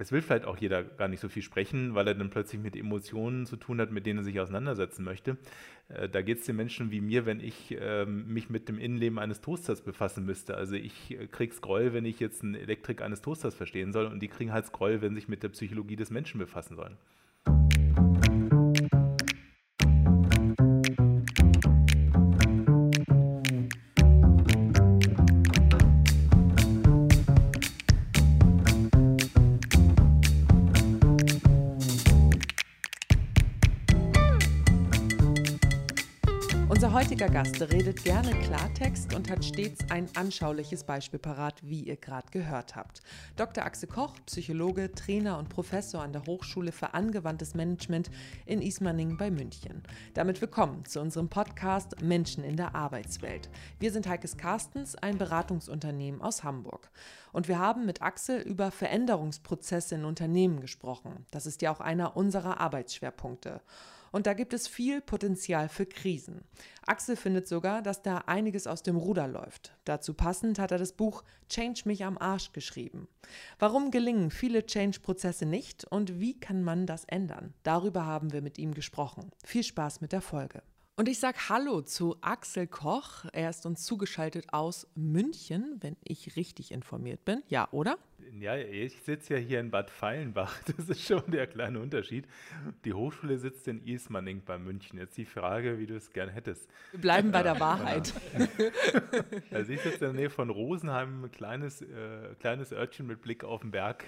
Es will vielleicht auch jeder gar nicht so viel sprechen, weil er dann plötzlich mit Emotionen zu tun hat, mit denen er sich auseinandersetzen möchte. Äh, da geht es den Menschen wie mir, wenn ich äh, mich mit dem Innenleben eines Toasters befassen müsste. Also ich äh, kriege Scroll, wenn ich jetzt eine Elektrik eines Toasters verstehen soll und die kriegen halt Scroll, wenn sie sich mit der Psychologie des Menschen befassen sollen. Heutiger Gast redet gerne Klartext und hat stets ein anschauliches Beispiel parat, wie ihr gerade gehört habt. Dr. Axel Koch, Psychologe, Trainer und Professor an der Hochschule für angewandtes Management in Ismaning bei München. Damit willkommen zu unserem Podcast Menschen in der Arbeitswelt. Wir sind Heikes Carstens, ein Beratungsunternehmen aus Hamburg. Und wir haben mit Axel über Veränderungsprozesse in Unternehmen gesprochen. Das ist ja auch einer unserer Arbeitsschwerpunkte. Und da gibt es viel Potenzial für Krisen. Axel findet sogar, dass da einiges aus dem Ruder läuft. Dazu passend hat er das Buch Change mich am Arsch geschrieben. Warum gelingen viele Change-Prozesse nicht und wie kann man das ändern? Darüber haben wir mit ihm gesprochen. Viel Spaß mit der Folge. Und ich sage Hallo zu Axel Koch. Er ist uns zugeschaltet aus München, wenn ich richtig informiert bin. Ja, oder? Ja, ich sitze ja hier in Bad Feilenbach. Das ist schon der kleine Unterschied. Die Hochschule sitzt in Ismaning bei München. Jetzt die Frage, wie du es gern hättest. Wir bleiben bei der Wahrheit. also ich sitze in der Nähe von Rosenheim, ein kleines, äh, kleines Örtchen mit Blick auf den Berg.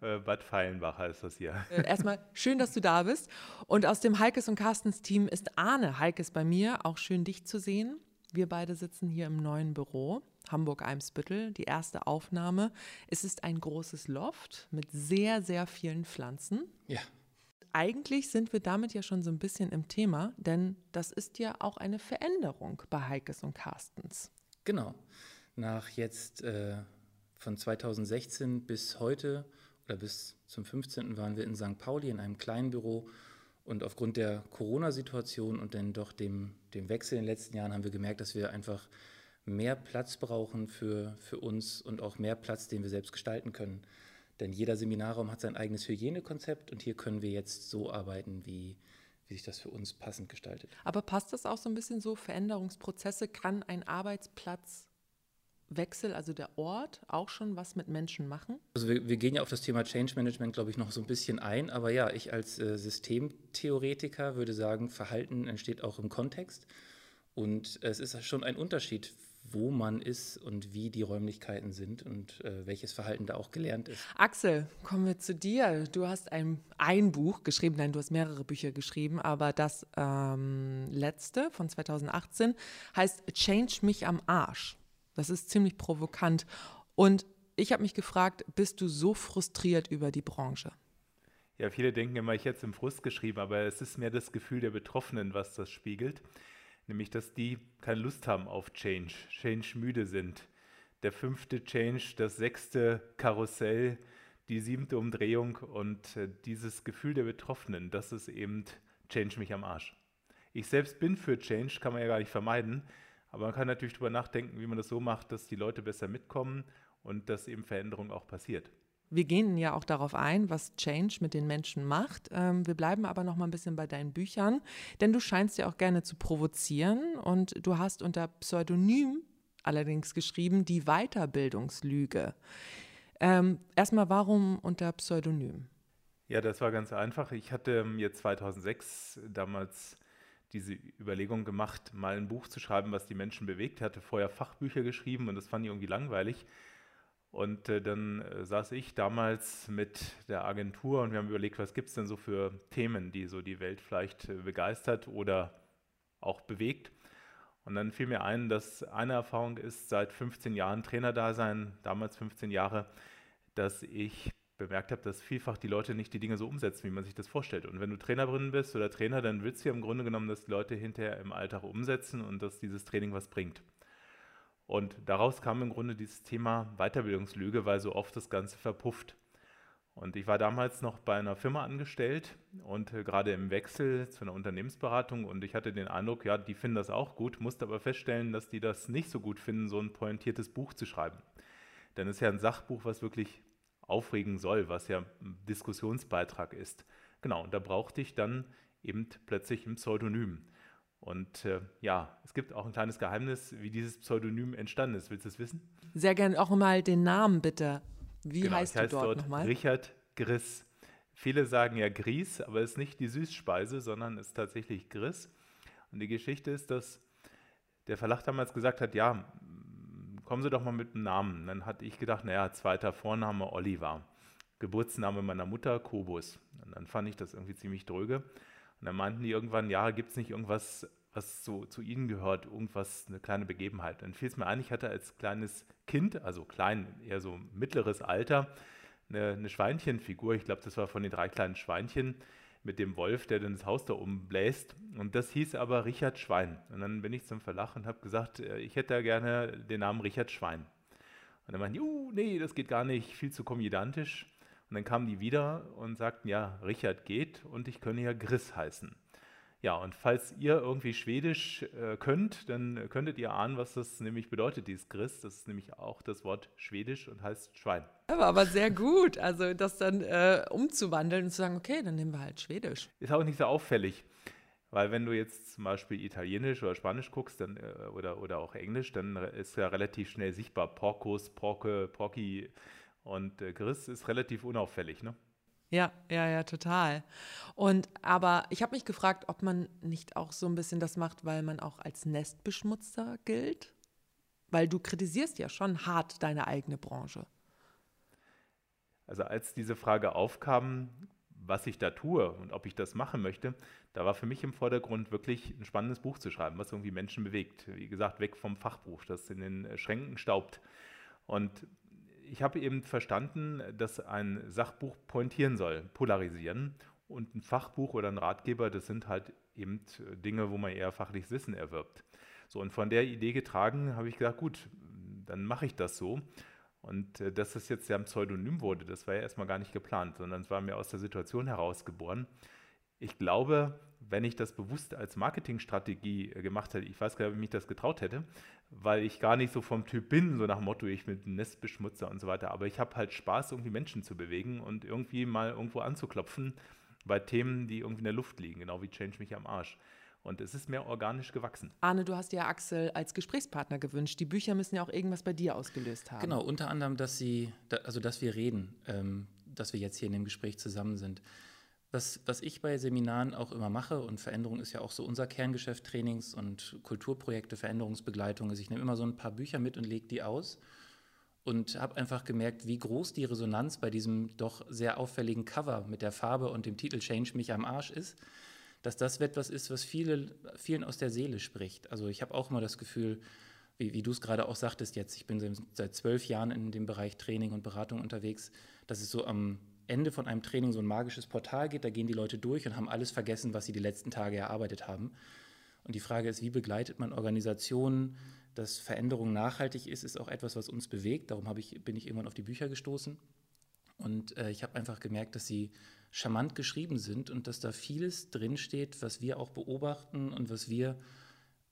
Äh, Bad Feilenbach heißt das hier. Äh, erstmal schön, dass du da bist. Und aus dem Heikes und Carstens Team ist Arne Heike ist bei mir. Auch schön, dich zu sehen. Wir beide sitzen hier im neuen Büro, Hamburg-Eimsbüttel, die erste Aufnahme. Es ist ein großes Loft mit sehr, sehr vielen Pflanzen. Ja. Eigentlich sind wir damit ja schon so ein bisschen im Thema, denn das ist ja auch eine Veränderung bei Heikes und Carstens. Genau. Nach jetzt äh, von 2016 bis heute oder bis zum 15. waren wir in St. Pauli in einem kleinen Büro und aufgrund der Corona-Situation und dann doch dem, dem Wechsel in den letzten Jahren haben wir gemerkt, dass wir einfach mehr Platz brauchen für, für uns und auch mehr Platz, den wir selbst gestalten können. Denn jeder Seminarraum hat sein eigenes Hygienekonzept und hier können wir jetzt so arbeiten, wie, wie sich das für uns passend gestaltet. Aber passt das auch so ein bisschen so? Veränderungsprozesse kann ein Arbeitsplatz Wechsel, also der Ort, auch schon was mit Menschen machen? Also wir, wir gehen ja auf das Thema Change Management, glaube ich, noch so ein bisschen ein. Aber ja, ich als äh, Systemtheoretiker würde sagen, Verhalten entsteht auch im Kontext. Und es ist schon ein Unterschied, wo man ist und wie die Räumlichkeiten sind und äh, welches Verhalten da auch gelernt ist. Axel, kommen wir zu dir. Du hast ein, ein Buch geschrieben, nein, du hast mehrere Bücher geschrieben, aber das ähm, letzte von 2018 heißt Change mich am Arsch. Das ist ziemlich provokant. Und ich habe mich gefragt, bist du so frustriert über die Branche? Ja, viele denken immer, ich hätte es im Frust geschrieben, aber es ist mehr das Gefühl der Betroffenen, was das spiegelt. Nämlich, dass die keine Lust haben auf Change, Change müde sind. Der fünfte Change, das sechste Karussell, die siebte Umdrehung und äh, dieses Gefühl der Betroffenen, das ist eben Change mich am Arsch. Ich selbst bin für Change, kann man ja gar nicht vermeiden, aber man kann natürlich darüber nachdenken, wie man das so macht, dass die Leute besser mitkommen und dass eben Veränderung auch passiert. Wir gehen ja auch darauf ein, was Change mit den Menschen macht. Ähm, wir bleiben aber noch mal ein bisschen bei deinen Büchern, denn du scheinst ja auch gerne zu provozieren und du hast unter Pseudonym allerdings geschrieben die Weiterbildungslüge. Ähm, erstmal, warum unter Pseudonym? Ja, das war ganz einfach. Ich hatte jetzt 2006 damals diese Überlegung gemacht, mal ein Buch zu schreiben, was die Menschen bewegt. Hatte vorher Fachbücher geschrieben und das fand ich irgendwie langweilig. Und äh, dann äh, saß ich damals mit der Agentur und wir haben überlegt, was gibt es denn so für Themen, die so die Welt vielleicht äh, begeistert oder auch bewegt. Und dann fiel mir ein, dass eine Erfahrung ist, seit 15 Jahren Trainerdasein, damals 15 Jahre, dass ich bemerkt habe, dass vielfach die Leute nicht die Dinge so umsetzen, wie man sich das vorstellt. Und wenn du Trainerin bist oder Trainer, dann willst du ja im Grunde genommen, dass die Leute hinterher im Alltag umsetzen und dass dieses Training was bringt. Und daraus kam im Grunde dieses Thema Weiterbildungslüge, weil so oft das Ganze verpufft. Und ich war damals noch bei einer Firma angestellt und äh, gerade im Wechsel zu einer Unternehmensberatung und ich hatte den Eindruck, ja, die finden das auch gut, musste aber feststellen, dass die das nicht so gut finden, so ein pointiertes Buch zu schreiben. Denn es ist ja ein Sachbuch, was wirklich aufregen soll, was ja ein Diskussionsbeitrag ist. Genau, und da brauchte ich dann eben plötzlich ein Pseudonym. Und äh, ja, es gibt auch ein kleines Geheimnis, wie dieses Pseudonym entstanden ist. Willst du es wissen? Sehr gerne auch mal den Namen bitte. Wie genau, heißt ich heiße du dort, dort nochmal? Richard Griss. Viele sagen ja Gries, aber es ist nicht die Süßspeise, sondern es ist tatsächlich Griss. Und die Geschichte ist, dass der Verlag damals gesagt hat, ja, kommen Sie doch mal mit einem Namen. Dann hatte ich gedacht, naja, zweiter Vorname Oliver. Geburtsname meiner Mutter Kobus. Und dann fand ich das irgendwie ziemlich dröge. Und dann meinten die irgendwann, ja, gibt es nicht irgendwas, was so zu Ihnen gehört, irgendwas, eine kleine Begebenheit. Dann fiel es mir ein, ich hatte als kleines Kind, also klein, eher so mittleres Alter, eine, eine Schweinchenfigur. Ich glaube, das war von den drei kleinen Schweinchen mit dem Wolf, der dann das Haus da oben bläst. Und das hieß aber Richard Schwein. Und dann bin ich zum Verlag und habe gesagt, äh, ich hätte da gerne den Namen Richard Schwein. Und dann meinten die, uh, nee, das geht gar nicht, viel zu komödiantisch. Und dann kamen die wieder und sagten, ja, Richard geht und ich könne ja Griss heißen. Ja, und falls ihr irgendwie Schwedisch äh, könnt, dann könntet ihr ahnen, was das nämlich bedeutet, dieses Griss. Das ist nämlich auch das Wort Schwedisch und heißt Schwein. Aber, aber sehr gut, also das dann äh, umzuwandeln und zu sagen, okay, dann nehmen wir halt Schwedisch. Ist auch nicht so auffällig, weil wenn du jetzt zum Beispiel Italienisch oder Spanisch guckst dann, äh, oder, oder auch Englisch, dann ist ja relativ schnell sichtbar. Porcos, Porke, Porky und äh, Griss ist relativ unauffällig, ne? Ja, ja, ja, total. Und aber ich habe mich gefragt, ob man nicht auch so ein bisschen das macht, weil man auch als Nestbeschmutzer gilt? Weil du kritisierst ja schon hart deine eigene Branche. Also als diese Frage aufkam, was ich da tue und ob ich das machen möchte, da war für mich im Vordergrund wirklich ein spannendes Buch zu schreiben, was irgendwie Menschen bewegt. Wie gesagt, weg vom Fachbuch, das in den Schränken staubt. Und ich habe eben verstanden, dass ein Sachbuch pointieren soll, polarisieren. Und ein Fachbuch oder ein Ratgeber, das sind halt eben Dinge, wo man eher fachliches Wissen erwirbt. So, und von der Idee getragen habe ich gesagt, gut, dann mache ich das so. Und äh, dass das jetzt ja ein Pseudonym wurde, das war ja erstmal gar nicht geplant, sondern es war mir aus der Situation heraus geboren. Ich glaube, wenn ich das bewusst als Marketingstrategie äh, gemacht hätte, ich weiß gar nicht, ob ich mich das getraut hätte, weil ich gar nicht so vom Typ bin, so nach dem Motto, ich bin ein Nestbeschmutzer und so weiter, aber ich habe halt Spaß, irgendwie Menschen zu bewegen und irgendwie mal irgendwo anzuklopfen bei Themen, die irgendwie in der Luft liegen, genau wie Change mich am Arsch. Und es ist mehr organisch gewachsen. Arne, du hast ja Axel als Gesprächspartner gewünscht. Die Bücher müssen ja auch irgendwas bei dir ausgelöst haben. Genau, unter anderem, dass sie, also dass wir reden, ähm, dass wir jetzt hier in dem Gespräch zusammen sind. Was, was ich bei Seminaren auch immer mache, und Veränderung ist ja auch so unser Kerngeschäft, Trainings und Kulturprojekte, Veränderungsbegleitung, ist, ich nehme immer so ein paar Bücher mit und lege die aus und habe einfach gemerkt, wie groß die Resonanz bei diesem doch sehr auffälligen Cover mit der Farbe und dem Titel Change mich am Arsch ist, dass das etwas ist, was viele, vielen aus der Seele spricht. Also ich habe auch immer das Gefühl, wie, wie du es gerade auch sagtest jetzt, ich bin seit zwölf Jahren in dem Bereich Training und Beratung unterwegs, dass es so am Ende von einem Training so ein magisches Portal geht, da gehen die Leute durch und haben alles vergessen, was sie die letzten Tage erarbeitet haben. Und die Frage ist, wie begleitet man Organisationen, dass Veränderung nachhaltig ist, ist auch etwas, was uns bewegt. Darum ich, bin ich irgendwann auf die Bücher gestoßen. Und äh, ich habe einfach gemerkt, dass sie charmant geschrieben sind und dass da vieles drinsteht, was wir auch beobachten und was wir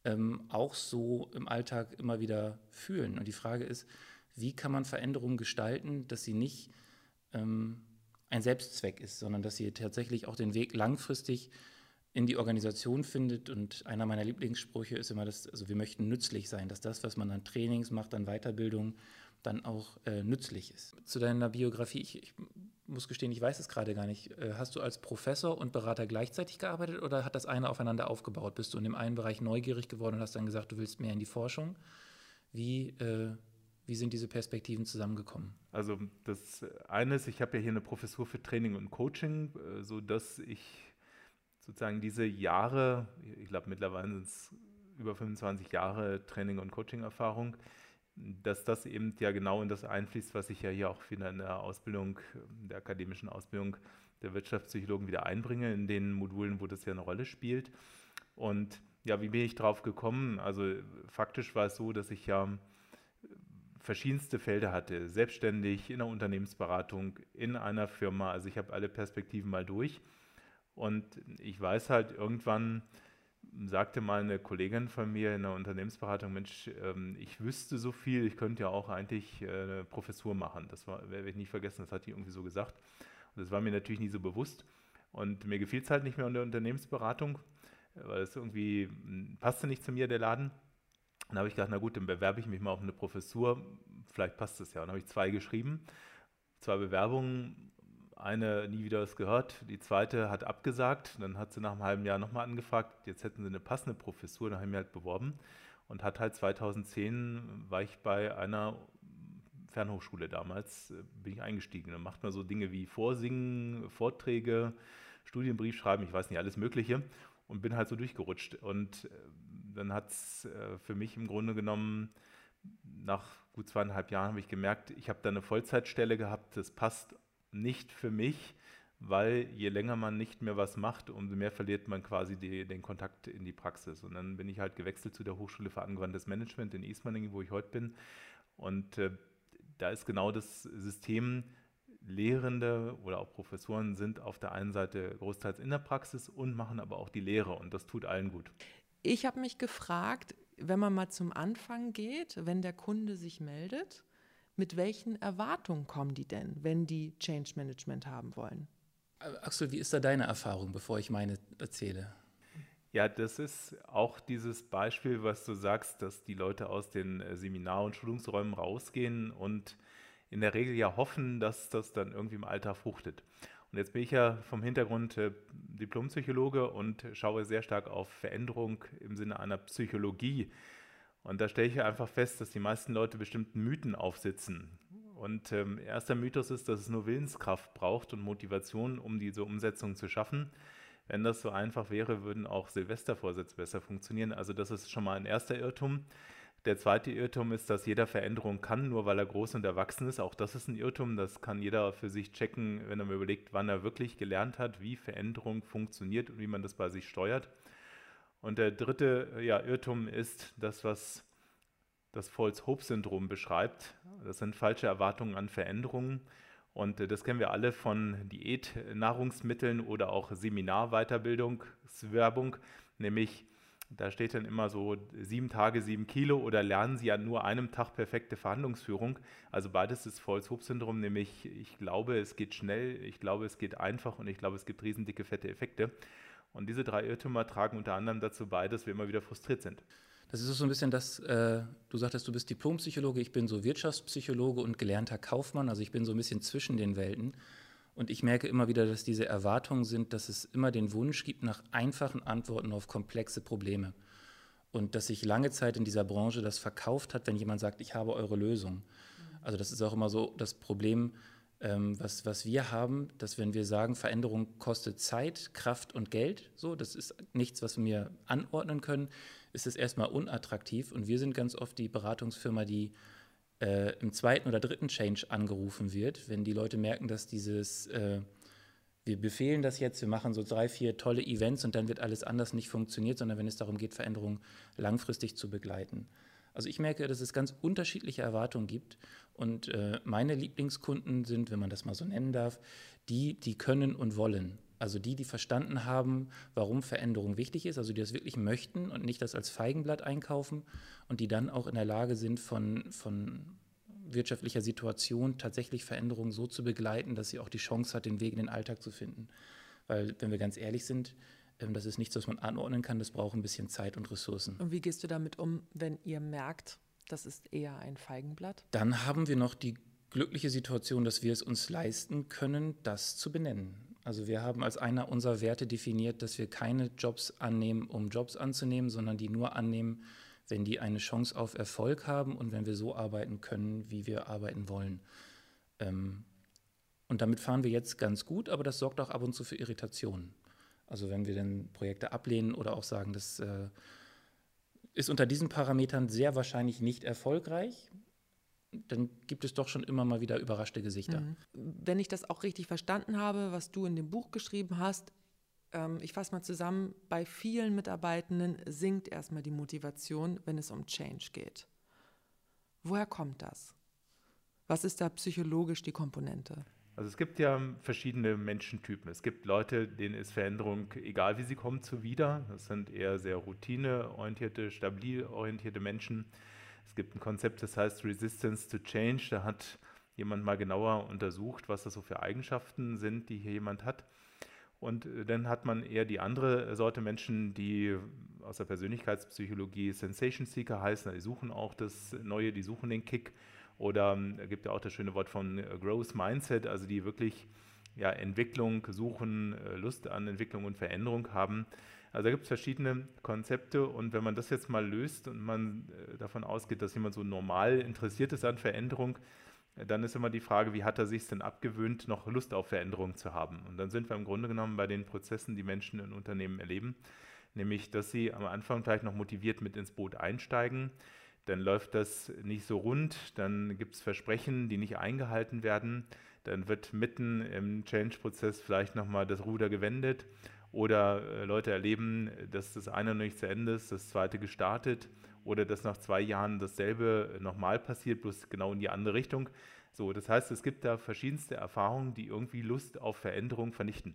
ähm, auch so im Alltag immer wieder fühlen. Und die Frage ist, wie kann man Veränderungen gestalten, dass sie nicht ähm, ein Selbstzweck ist, sondern dass sie tatsächlich auch den Weg langfristig in die Organisation findet. Und einer meiner Lieblingssprüche ist immer, dass also wir möchten nützlich sein, dass das, was man an Trainings macht, an Weiterbildung, dann auch äh, nützlich ist. Zu deiner Biografie, ich, ich muss gestehen, ich weiß es gerade gar nicht. Äh, hast du als Professor und Berater gleichzeitig gearbeitet oder hat das eine aufeinander aufgebaut? Bist du in dem einen Bereich neugierig geworden und hast dann gesagt, du willst mehr in die Forschung? Wie, äh, wie sind diese Perspektiven zusammengekommen? Also das eine ist, ich habe ja hier eine Professur für Training und Coaching, äh, sodass ich sozusagen diese Jahre, ich glaube mittlerweile sind es über 25 Jahre Training und Coaching-Erfahrung, dass das eben ja genau in das einfließt, was ich ja hier auch wieder in der Ausbildung, der akademischen Ausbildung der Wirtschaftspsychologen wieder einbringe, in den Modulen, wo das ja eine Rolle spielt. Und ja, wie bin ich drauf gekommen? Also faktisch war es so, dass ich ja verschiedenste Felder hatte, selbstständig, in der Unternehmensberatung, in einer Firma. Also ich habe alle Perspektiven mal durch. Und ich weiß halt irgendwann, sagte mal eine Kollegin von mir in der Unternehmensberatung, Mensch, ähm, ich wüsste so viel, ich könnte ja auch eigentlich äh, eine Professur machen. Das werde ich nicht vergessen, das hat die irgendwie so gesagt. Und das war mir natürlich nie so bewusst. Und mir gefiel es halt nicht mehr in der Unternehmensberatung, weil es irgendwie hm, passte nicht zu mir, der Laden. Dann habe ich gedacht, na gut, dann bewerbe ich mich mal auf eine Professur, vielleicht passt es ja. Dann habe ich zwei geschrieben, zwei Bewerbungen, eine nie wieder was gehört, die zweite hat abgesagt, dann hat sie nach einem halben Jahr nochmal angefragt, jetzt hätten sie eine passende Professur, dann habe ich mich halt beworben. Und hat halt 2010 war ich bei einer Fernhochschule damals, äh, bin ich eingestiegen. Dann macht man so Dinge wie Vorsingen, Vorträge, Studienbrief schreiben, ich weiß nicht, alles Mögliche. Und bin halt so durchgerutscht. Und äh, dann hat es äh, für mich im Grunde genommen, nach gut zweieinhalb Jahren habe ich gemerkt, ich habe da eine Vollzeitstelle gehabt, das passt nicht für mich, weil je länger man nicht mehr was macht, umso mehr verliert man quasi die, den Kontakt in die Praxis. Und dann bin ich halt gewechselt zu der Hochschule für angewandtes Management in Ismaningen, wo ich heute bin. Und äh, da ist genau das System, Lehrende oder auch Professoren sind auf der einen Seite großteils in der Praxis und machen aber auch die Lehre und das tut allen gut. Ich habe mich gefragt, wenn man mal zum Anfang geht, wenn der Kunde sich meldet, mit welchen Erwartungen kommen die denn, wenn die Change Management haben wollen? Axel, wie ist da deine Erfahrung, bevor ich meine erzähle? Ja, das ist auch dieses Beispiel, was du sagst, dass die Leute aus den äh, Seminar- und Schulungsräumen rausgehen und in der Regel ja hoffen, dass das dann irgendwie im Alltag fruchtet. Und jetzt bin ich ja vom Hintergrund äh, Diplompsychologe und schaue sehr stark auf Veränderung im Sinne einer Psychologie. Und da stelle ich einfach fest, dass die meisten Leute bestimmten Mythen aufsitzen. Und ähm, erster Mythos ist, dass es nur Willenskraft braucht und Motivation, um diese Umsetzung zu schaffen. Wenn das so einfach wäre, würden auch Silvestervorsätze besser funktionieren. Also das ist schon mal ein erster Irrtum. Der zweite Irrtum ist, dass jeder Veränderung kann, nur weil er groß und erwachsen ist. Auch das ist ein Irrtum. Das kann jeder für sich checken, wenn er mir überlegt, wann er wirklich gelernt hat, wie Veränderung funktioniert und wie man das bei sich steuert. Und der dritte ja, Irrtum ist das, was das False-Hope-Syndrom beschreibt. Das sind falsche Erwartungen an Veränderungen. Und das kennen wir alle von Diätnahrungsmitteln oder auch Seminarweiterbildungswerbung, nämlich da steht dann immer so sieben Tage, sieben Kilo oder lernen Sie an nur einem Tag perfekte Verhandlungsführung. Also beides ist False-Hope-Syndrom, nämlich ich glaube, es geht schnell, ich glaube, es geht einfach und ich glaube, es gibt riesendicke, fette Effekte. Und diese drei Irrtümer tragen unter anderem dazu bei, dass wir immer wieder frustriert sind. Das ist so ein bisschen das, äh, du sagtest, du bist Diplompsychologe, ich bin so Wirtschaftspsychologe und gelernter Kaufmann, also ich bin so ein bisschen zwischen den Welten. Und ich merke immer wieder, dass diese Erwartungen sind, dass es immer den Wunsch gibt nach einfachen Antworten auf komplexe Probleme. Und dass sich lange Zeit in dieser Branche das verkauft hat, wenn jemand sagt, ich habe eure Lösung. Also das ist auch immer so das Problem, ähm, was, was wir haben, dass wenn wir sagen, Veränderung kostet Zeit, Kraft und Geld, so, das ist nichts, was wir anordnen können, ist es erstmal unattraktiv. Und wir sind ganz oft die Beratungsfirma, die äh, im zweiten oder dritten Change angerufen wird, wenn die Leute merken, dass dieses, äh, wir befehlen das jetzt, wir machen so drei, vier tolle Events und dann wird alles anders nicht funktioniert, sondern wenn es darum geht, Veränderungen langfristig zu begleiten. Also ich merke, dass es ganz unterschiedliche Erwartungen gibt und äh, meine Lieblingskunden sind, wenn man das mal so nennen darf, die, die können und wollen. Also die, die verstanden haben, warum Veränderung wichtig ist, also die das wirklich möchten und nicht das als Feigenblatt einkaufen und die dann auch in der Lage sind, von, von wirtschaftlicher Situation tatsächlich Veränderungen so zu begleiten, dass sie auch die Chance hat, den Weg in den Alltag zu finden. Weil, wenn wir ganz ehrlich sind, ähm, das ist nichts, was man anordnen kann, das braucht ein bisschen Zeit und Ressourcen. Und wie gehst du damit um, wenn ihr merkt, das ist eher ein Feigenblatt? Dann haben wir noch die glückliche Situation, dass wir es uns leisten können, das zu benennen. Also wir haben als einer unserer Werte definiert, dass wir keine Jobs annehmen, um Jobs anzunehmen, sondern die nur annehmen, wenn die eine Chance auf Erfolg haben und wenn wir so arbeiten können, wie wir arbeiten wollen. Ähm, und damit fahren wir jetzt ganz gut, aber das sorgt auch ab und zu für Irritationen. Also wenn wir dann Projekte ablehnen oder auch sagen, das äh, ist unter diesen Parametern sehr wahrscheinlich nicht erfolgreich, dann gibt es doch schon immer mal wieder überraschte Gesichter. Mhm. Wenn ich das auch richtig verstanden habe, was du in dem Buch geschrieben hast, ähm, ich fasse mal zusammen, bei vielen Mitarbeitenden sinkt erstmal die Motivation, wenn es um Change geht. Woher kommt das? Was ist da psychologisch die Komponente? Also es gibt ja verschiedene Menschentypen. Es gibt Leute, denen ist Veränderung, egal wie sie kommt, zuwider. Das sind eher sehr routineorientierte, stabil orientierte Menschen. Es gibt ein Konzept, das heißt Resistance to Change. Da hat jemand mal genauer untersucht, was das so für Eigenschaften sind, die hier jemand hat. Und äh, dann hat man eher die andere Sorte Menschen, die aus der Persönlichkeitspsychologie Sensation Seeker heißen. Die suchen auch das Neue, die suchen den Kick. Oder ähm, gibt ja auch das schöne Wort von äh, Growth Mindset, also die wirklich ja, Entwicklung suchen, äh, Lust an Entwicklung und Veränderung haben. Also da gibt es verschiedene Konzepte und wenn man das jetzt mal löst und man äh, davon ausgeht, dass jemand so normal interessiert ist an Veränderung, dann ist immer die Frage, wie hat er sich denn abgewöhnt, noch Lust auf Veränderung zu haben? Und dann sind wir im Grunde genommen bei den Prozessen, die Menschen in Unternehmen erleben, nämlich dass sie am Anfang vielleicht noch motiviert mit ins Boot einsteigen, dann läuft das nicht so rund, dann gibt es Versprechen, die nicht eingehalten werden, dann wird mitten im Change-Prozess vielleicht nochmal das Ruder gewendet oder äh, Leute erleben, dass das eine noch nicht zu Ende ist, das zweite gestartet oder dass nach zwei Jahren dasselbe nochmal passiert, bloß genau in die andere Richtung. So, das heißt, es gibt da verschiedenste Erfahrungen, die irgendwie Lust auf Veränderung vernichten.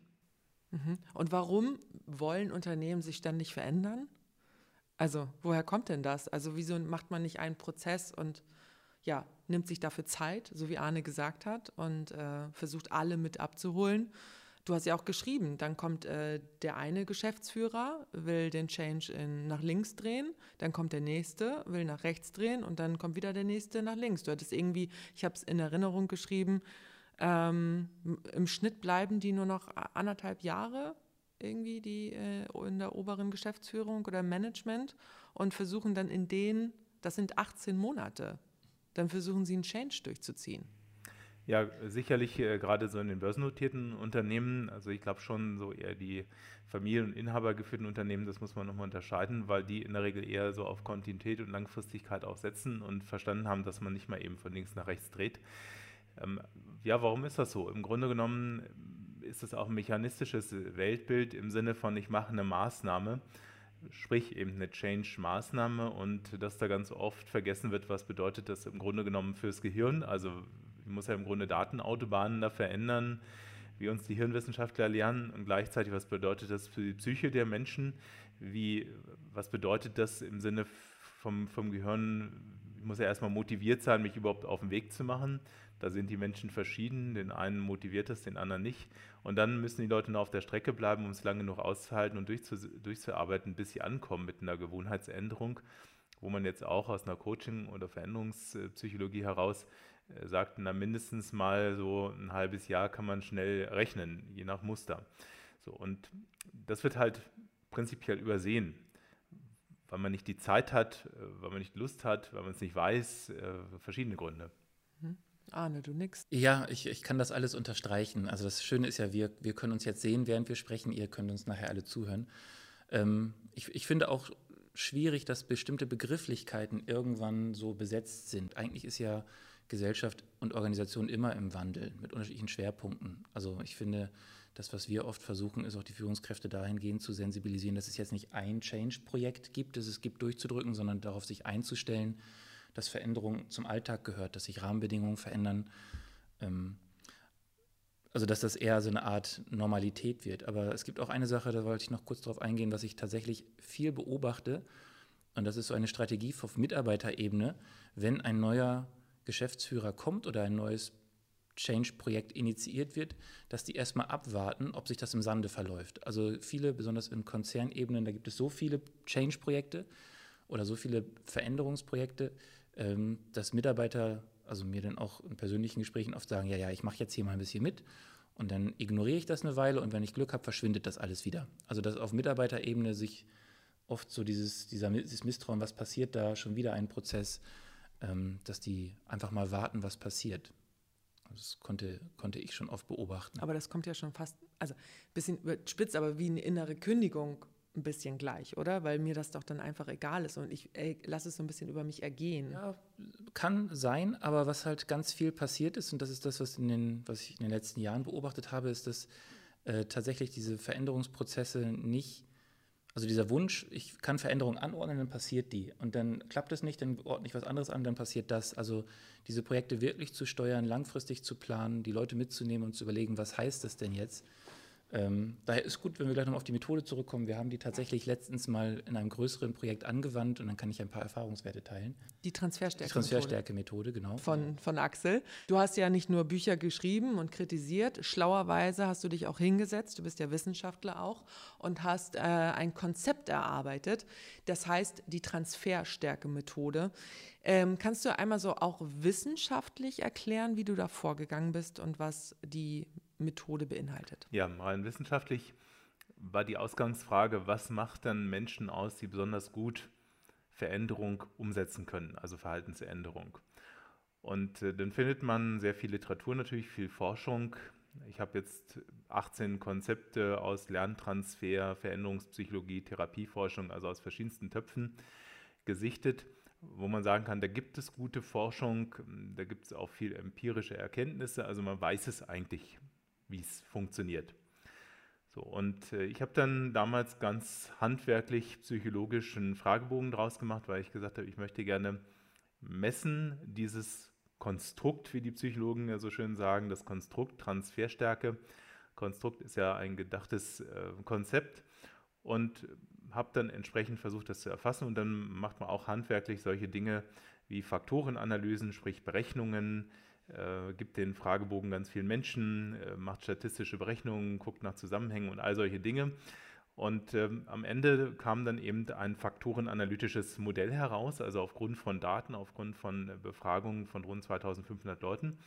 Mhm. Und warum wollen Unternehmen sich dann nicht verändern? Also, woher kommt denn das? Also, wieso macht man nicht einen Prozess und ja, nimmt sich dafür Zeit, so wie Arne gesagt hat, und äh, versucht alle mit abzuholen? Du hast ja auch geschrieben, dann kommt äh, der eine Geschäftsführer, will den Change in, nach links drehen, dann kommt der nächste, will nach rechts drehen und dann kommt wieder der nächste nach links. Du hattest irgendwie, ich habe es in Erinnerung geschrieben, ähm, im Schnitt bleiben die nur noch anderthalb Jahre irgendwie, die äh, in der oberen Geschäftsführung oder Management und versuchen dann in denen, das sind 18 Monate, dann versuchen sie einen Change durchzuziehen. Ja, sicherlich äh, gerade so in den börsennotierten Unternehmen, also ich glaube schon so eher die Familien- und Inhabergeführten Unternehmen, das muss man nochmal unterscheiden, weil die in der Regel eher so auf Kontinuität und Langfristigkeit auch setzen und verstanden haben, dass man nicht mal eben von links nach rechts dreht. Ähm, ja, warum ist das so? Im Grunde genommen ist es auch ein mechanistisches Weltbild im Sinne von, ich mache eine Maßnahme, sprich eben eine Change-Maßnahme und dass da ganz oft vergessen wird, was bedeutet das im Grunde genommen fürs Gehirn. Also muss ja im Grunde Datenautobahnen da verändern, wie uns die Hirnwissenschaftler lernen und gleichzeitig, was bedeutet das für die Psyche der Menschen, wie, was bedeutet das im Sinne vom, vom Gehirn, ich muss ja erstmal motiviert sein, mich überhaupt auf den Weg zu machen. Da sind die Menschen verschieden, den einen motiviert es, den anderen nicht. Und dann müssen die Leute noch auf der Strecke bleiben, um es lange genug auszuhalten und durchzu, durchzuarbeiten, bis sie ankommen mit einer Gewohnheitsänderung, wo man jetzt auch aus einer Coaching- oder Veränderungspsychologie heraus äh, sagt, na mindestens mal so ein halbes Jahr kann man schnell rechnen, je nach Muster. So, und das wird halt prinzipiell übersehen, weil man nicht die Zeit hat, äh, weil man nicht Lust hat, weil man es nicht weiß, äh, verschiedene Gründe. Arne, du nix. Ja, ich, ich kann das alles unterstreichen. Also das Schöne ist ja, wir, wir können uns jetzt sehen, während wir sprechen. Ihr könnt uns nachher alle zuhören. Ähm, ich, ich finde auch schwierig, dass bestimmte Begrifflichkeiten irgendwann so besetzt sind. Eigentlich ist ja Gesellschaft und Organisation immer im Wandel mit unterschiedlichen Schwerpunkten. Also ich finde, das, was wir oft versuchen, ist auch die Führungskräfte dahingehend zu sensibilisieren, dass es jetzt nicht ein Change-Projekt gibt, das es gibt durchzudrücken, sondern darauf sich einzustellen, dass Veränderung zum Alltag gehört, dass sich Rahmenbedingungen verändern. Ähm, also dass das eher so eine Art Normalität wird. Aber es gibt auch eine Sache, da wollte ich noch kurz darauf eingehen, was ich tatsächlich viel beobachte. Und das ist so eine Strategie auf Mitarbeiterebene, wenn ein neuer Geschäftsführer kommt oder ein neues Change-Projekt initiiert wird, dass die erstmal abwarten, ob sich das im Sande verläuft. Also viele, besonders in Konzernebenen, da gibt es so viele Change-Projekte oder so viele Veränderungsprojekte, ähm, dass Mitarbeiter, also mir dann auch in persönlichen Gesprächen oft sagen, ja, ja, ich mache jetzt hier mal ein bisschen mit und dann ignoriere ich das eine Weile und wenn ich Glück habe, verschwindet das alles wieder. Also dass auf Mitarbeiterebene sich oft so dieses, dieser, dieses Misstrauen, was passiert da, schon wieder ein Prozess, ähm, dass die einfach mal warten, was passiert. Das konnte, konnte ich schon oft beobachten. Aber das kommt ja schon fast, also ein bisschen spitz, aber wie eine innere Kündigung ein bisschen gleich, oder? Weil mir das doch dann einfach egal ist und ich lasse es so ein bisschen über mich ergehen. Ja, kann sein, aber was halt ganz viel passiert ist, und das ist das, was, in den, was ich in den letzten Jahren beobachtet habe, ist, dass äh, tatsächlich diese Veränderungsprozesse nicht Also dieser Wunsch, ich kann Veränderungen anordnen, dann passiert die. Und dann klappt es nicht, dann ordne ich was anderes an, dann passiert das. Also diese Projekte wirklich zu steuern, langfristig zu planen, die Leute mitzunehmen und zu überlegen, was heißt das denn jetzt? Ähm, daher ist gut, wenn wir gleich noch auf die Methode zurückkommen. Wir haben die tatsächlich letztens mal in einem größeren Projekt angewandt und dann kann ich ein paar Erfahrungswerte teilen. Die Transferstärke. Die Transferstärke-Methode, genau. Von, von Axel. Du hast ja nicht nur Bücher geschrieben und kritisiert, schlauerweise hast du dich auch hingesetzt, du bist ja Wissenschaftler auch, und hast äh, ein Konzept erarbeitet. Das heißt die Transferstärke-Methode. Ähm, kannst du einmal so auch wissenschaftlich erklären, wie du da vorgegangen bist und was die Methode beinhaltet. Ja, rein wissenschaftlich war die Ausgangsfrage, was macht dann Menschen aus, die besonders gut Veränderung umsetzen können, also Verhaltensänderung. Und äh, dann findet man sehr viel Literatur natürlich, viel Forschung. Ich habe jetzt 18 Konzepte aus Lerntransfer, Veränderungspsychologie, Therapieforschung, also aus verschiedensten Töpfen gesichtet, wo man sagen kann, da gibt es gute Forschung, da gibt es auch viel empirische Erkenntnisse, also man weiß es eigentlich wie es funktioniert. So, und äh, ich habe dann damals ganz handwerklich, psychologisch einen Fragebogen draus gemacht, weil ich gesagt habe, ich möchte gerne messen, dieses Konstrukt, wie die Psychologen ja so schön sagen, das Konstrukt Transferstärke. Konstrukt ist ja ein gedachtes äh, Konzept und habe dann entsprechend versucht, das zu erfassen. Und dann macht man auch handwerklich solche Dinge wie Faktorenanalysen, sprich Berechnungen, äh, gibt den Fragebogen ganz vielen Menschen, äh, macht statistische Berechnungen, guckt nach Zusammenhängen und all solche Dinge. Und ähm, am Ende kam dann eben ein faktorenanalytisches Modell heraus, also aufgrund von Daten, aufgrund von Befragungen von rund 2500 Leuten,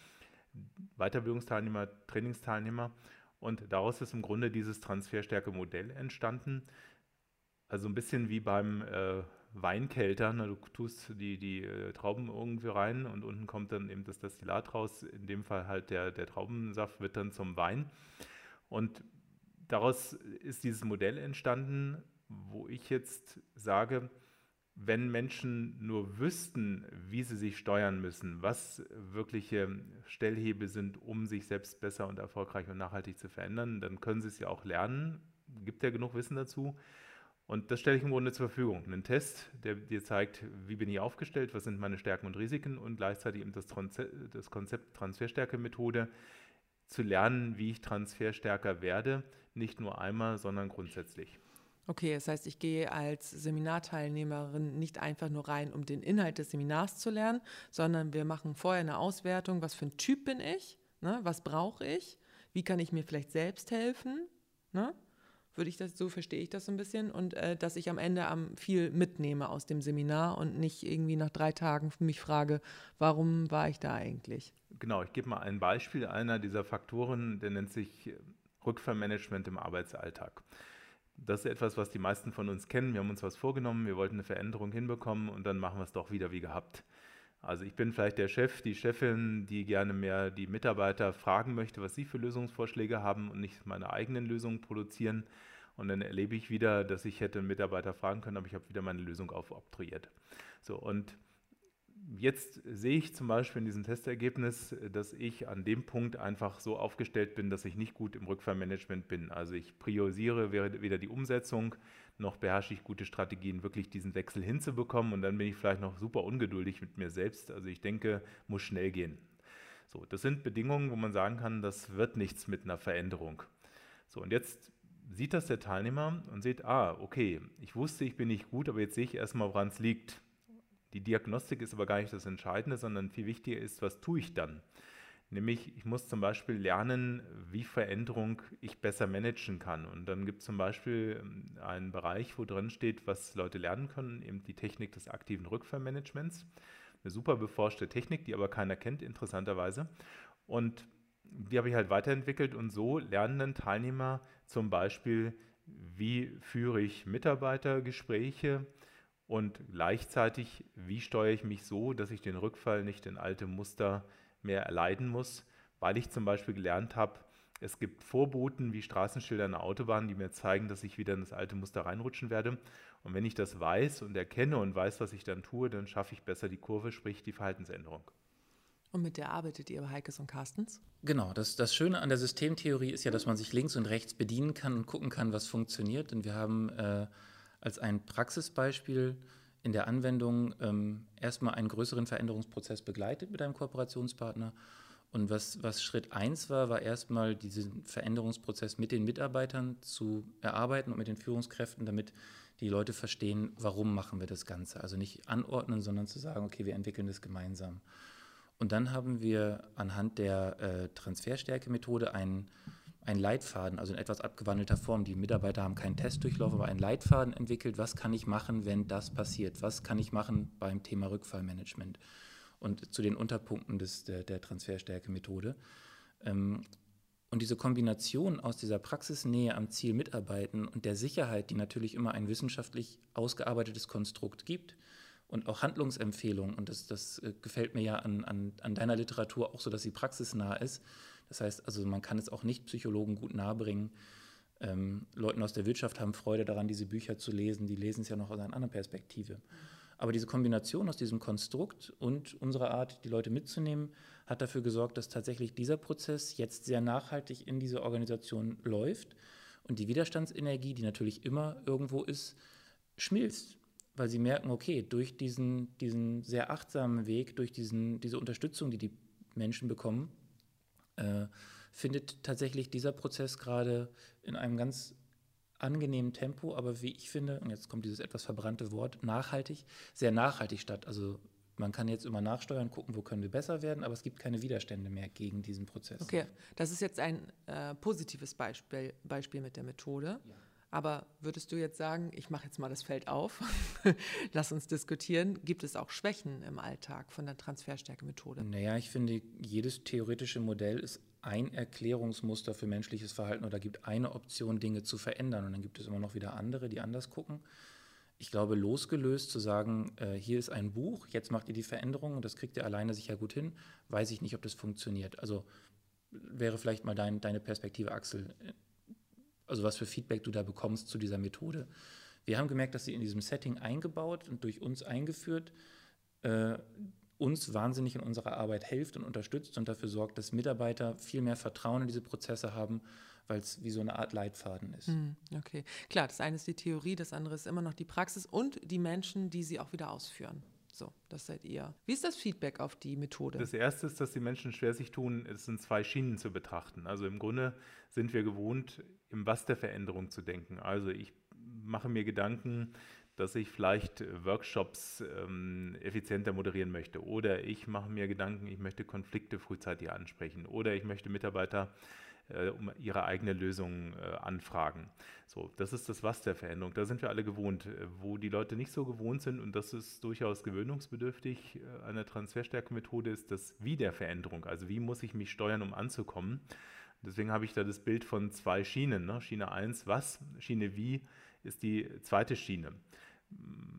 Weiterbildungsteilnehmer, Trainingsteilnehmer. Und daraus ist im Grunde dieses Transferstärke-Modell entstanden. Also ein bisschen wie beim äh, Weinkelter. Ne? Du tust die, die äh, Trauben irgendwie rein und unten kommt dann eben das Destillat raus. In dem Fall halt der, der Traubensaft wird dann zum Wein. Und daraus ist dieses Modell entstanden, wo ich jetzt sage, wenn Menschen nur wüssten, wie sie sich steuern müssen, was wirkliche Stellhebel sind, um sich selbst besser und erfolgreich und nachhaltig zu verändern, dann können sie es ja auch lernen. Gibt ja genug Wissen dazu. Und das stelle ich im Grunde zur Verfügung. Einen Test, der dir zeigt, wie bin ich aufgestellt, was sind meine Stärken und Risiken und gleichzeitig eben das, das Konzept Transferstärke-Methode zu lernen, wie ich transferstärker werde, nicht nur einmal, sondern grundsätzlich. Okay, das heißt, ich gehe als Seminarteilnehmerin nicht einfach nur rein, um den Inhalt des Seminars zu lernen, sondern wir machen vorher eine Auswertung, was für ein Typ bin ich, ne? was brauche ich, wie kann ich mir vielleicht selbst helfen, ne? Würde ich das, so verstehe ich das so ein bisschen und äh, dass ich am Ende am viel mitnehme aus dem Seminar und nicht irgendwie nach drei Tagen mich frage, warum war ich da eigentlich? Genau, ich gebe mal ein Beispiel einer dieser Faktoren, der nennt sich äh, Rückfallmanagement im Arbeitsalltag. Das ist etwas, was die meisten von uns kennen. Wir haben uns was vorgenommen, wir wollten eine Veränderung hinbekommen und dann machen wir es doch wieder wie gehabt. Also ich bin vielleicht der Chef, die Chefin, die gerne mehr die Mitarbeiter fragen möchte, was sie für Lösungsvorschläge haben und nicht meine eigenen Lösungen produzieren. Und dann erlebe ich wieder, dass ich hätte einen Mitarbeiter fragen können, aber ich habe wieder meine Lösung aufoktroyiert. So, und jetzt sehe ich zum Beispiel in diesem Testergebnis, dass ich an dem Punkt einfach so aufgestellt bin, dass ich nicht gut im Rückfallmanagement bin. Also ich priorisiere weder die Umsetzung, noch beherrsche ich gute Strategien, wirklich diesen Wechsel hinzubekommen. Und dann bin ich vielleicht noch super ungeduldig mit mir selbst. Also ich denke, muss schnell gehen. So, das sind Bedingungen, wo man sagen kann, das wird nichts mit einer Veränderung. So, und jetzt sieht das der Teilnehmer und sieht, ah, okay, ich wusste, ich bin nicht gut, aber jetzt sehe ich erstmal, woran es liegt. Die Diagnostik ist aber gar nicht das Entscheidende, sondern viel wichtiger ist, was tue ich dann? Nämlich, ich muss zum Beispiel lernen, wie Veränderung ich besser managen kann. Und dann gibt es zum Beispiel ähm, einen Bereich, wo drin steht, was Leute lernen können, eben die Technik des aktiven Rückfallmanagements. Eine super beforschte Technik, die aber keiner kennt, interessanterweise. Und die habe ich halt weiterentwickelt und so lernen dann Teilnehmer zum Beispiel, wie führe ich Mitarbeitergespräche, und gleichzeitig, wie steuere ich mich so, dass ich den Rückfall nicht in alte Muster mehr erleiden muss, weil ich zum Beispiel gelernt habe, es gibt Vorboten wie Straßenschilder an der Autobahn, die mir zeigen, dass ich wieder in das alte Muster reinrutschen werde. Und wenn ich das weiß und erkenne und weiß, was ich dann tue, dann schaffe ich besser die Kurve, sprich die Verhaltensänderung. Und mit der arbeitet ihr bei Heikes und Carstens? Genau, das, das Schöne an der Systemtheorie ist ja, dass man sich links und rechts bedienen kann und gucken kann, was funktioniert. Und wir haben äh, als ein Praxisbeispiel in der Anwendung ähm, erstmal einen größeren Veränderungsprozess begleitet mit einem Kooperationspartner. Und was, was Schritt 1 war, war erstmal diesen Veränderungsprozess mit den Mitarbeitern zu erarbeiten und mit den Führungskräften, damit die Leute verstehen, warum machen wir das Ganze. Also nicht anordnen, sondern zu sagen, okay, wir entwickeln das gemeinsam. Und dann haben wir anhand der äh, Transferstärke-Methode einen, einen Leitfaden, also in etwas abgewandelter Form. Die Mitarbeiter haben keinen Testdurchlauf, aber einen Leitfaden entwickelt. Was kann ich machen, wenn das passiert? Was kann ich machen beim Thema Rückfallmanagement? Und zu den Unterpunkten des, der, der Transferstärke-Methode. Ähm, und diese Kombination aus dieser Praxisnähe am Ziel mitarbeiten und der Sicherheit, die natürlich immer ein wissenschaftlich ausgearbeitetes Konstrukt gibt, und auch Handlungsempfehlungen. Und das, das äh, gefällt mir ja an, an, an deiner Literatur auch so, dass sie praxisnah ist. Das heißt, also man kann es auch nicht Psychologen gut nahebringen. Ähm, Leuten aus der Wirtschaft haben Freude daran, diese Bücher zu lesen. Die lesen es ja noch aus einer anderen Perspektive. Aber diese Kombination aus diesem Konstrukt und unserer Art, die Leute mitzunehmen, hat dafür gesorgt, dass tatsächlich dieser Prozess jetzt sehr nachhaltig in diese Organisation läuft und die Widerstandsenergie, die natürlich immer irgendwo ist, schmilzt weil sie merken, okay, durch diesen, diesen sehr achtsamen Weg, durch diesen, diese Unterstützung, die die Menschen bekommen, äh, findet tatsächlich dieser Prozess gerade in einem ganz angenehmen Tempo, aber wie ich finde, und jetzt kommt dieses etwas verbrannte Wort, nachhaltig, sehr nachhaltig statt. Also man kann jetzt immer nachsteuern, gucken, wo können wir besser werden, aber es gibt keine Widerstände mehr gegen diesen Prozess. Okay, das ist jetzt ein äh, positives Beispiel, Beispiel mit der Methode. Ja. Aber würdest du jetzt sagen, ich mache jetzt mal das Feld auf, lass uns diskutieren, gibt es auch Schwächen im Alltag von der Transferstärke-Methode? Naja, ich finde, jedes theoretische Modell ist ein Erklärungsmuster für menschliches Verhalten oder gibt eine Option, Dinge zu verändern. Und dann gibt es immer noch wieder andere, die anders gucken. Ich glaube, losgelöst zu sagen, äh, hier ist ein Buch, jetzt macht ihr die Veränderung und das kriegt ihr alleine sicher gut hin, weiß ich nicht, ob das funktioniert. Also wäre vielleicht mal dein, deine Perspektive, Axel also was für Feedback du da bekommst zu dieser Methode. Wir haben gemerkt, dass sie in diesem Setting eingebaut und durch uns eingeführt äh, uns wahnsinnig in unserer Arbeit hilft und unterstützt und dafür sorgt, dass Mitarbeiter viel mehr Vertrauen in diese Prozesse haben, weil es wie so eine Art Leitfaden ist. Hm, okay, klar, das eine ist die Theorie, das andere ist immer noch die Praxis und die Menschen, die sie auch wieder ausführen. So, das seid ihr. Wie ist das Feedback auf die Methode? Das erste ist, dass die Menschen schwer sich tun, es in zwei Schienen zu betrachten. Also im Grunde sind wir gewohnt, im Was der Veränderung zu denken. Also ich mache mir Gedanken, dass ich vielleicht Workshops ähm, effizienter moderieren möchte. Oder ich mache mir Gedanken, ich möchte Konflikte frühzeitig ansprechen. Oder ich möchte Mitarbeiter äh, um ihre eigene Lösung äh, anfragen. So, das ist das Was der Veränderung. Da sind wir alle gewohnt. Äh, wo die Leute nicht so gewohnt sind, und das ist durchaus gewöhnungsbedürftig äh, einer Transferstärke-Methode, ist das Wie der Veränderung. Also wie muss ich mich steuern, um anzukommen. Deswegen habe ich da das Bild von zwei Schienen. Ne? Schiene 1, was, Schiene wie ist die zweite Schiene.